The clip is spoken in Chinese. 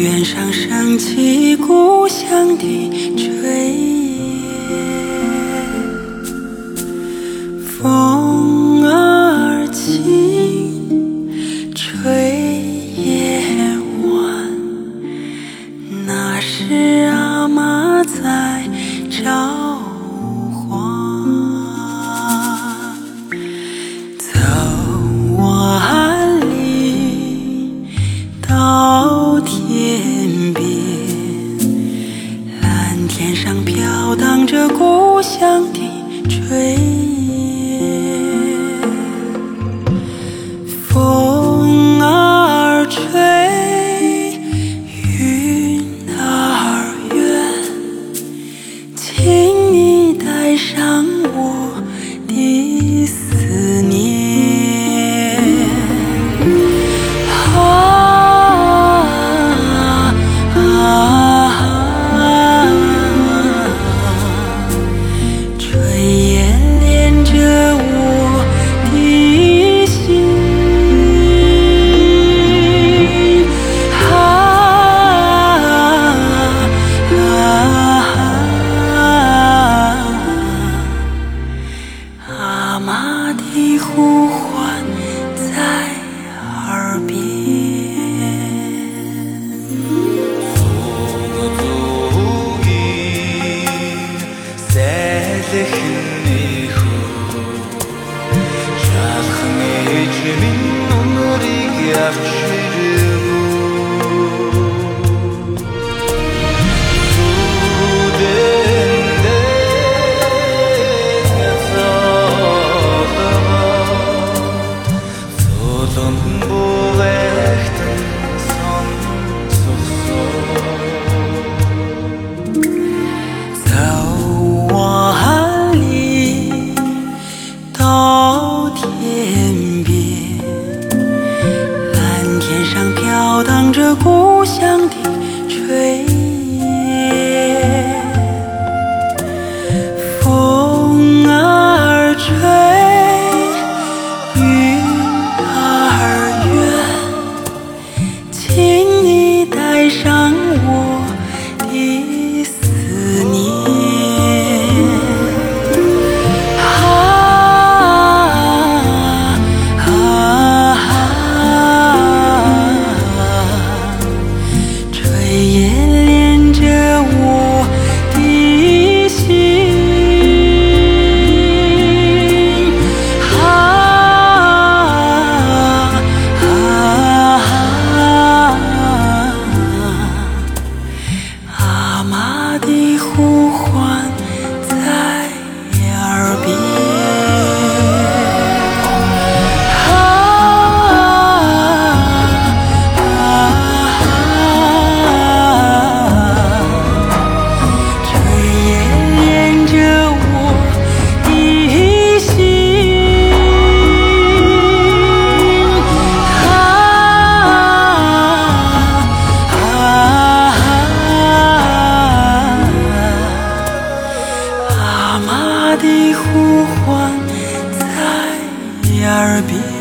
原上升起故乡的炊烟，风儿轻，炊烟晚，那是阿妈在照。吹。妈妈的呼唤在耳边 Yeah. 的呼唤在耳边。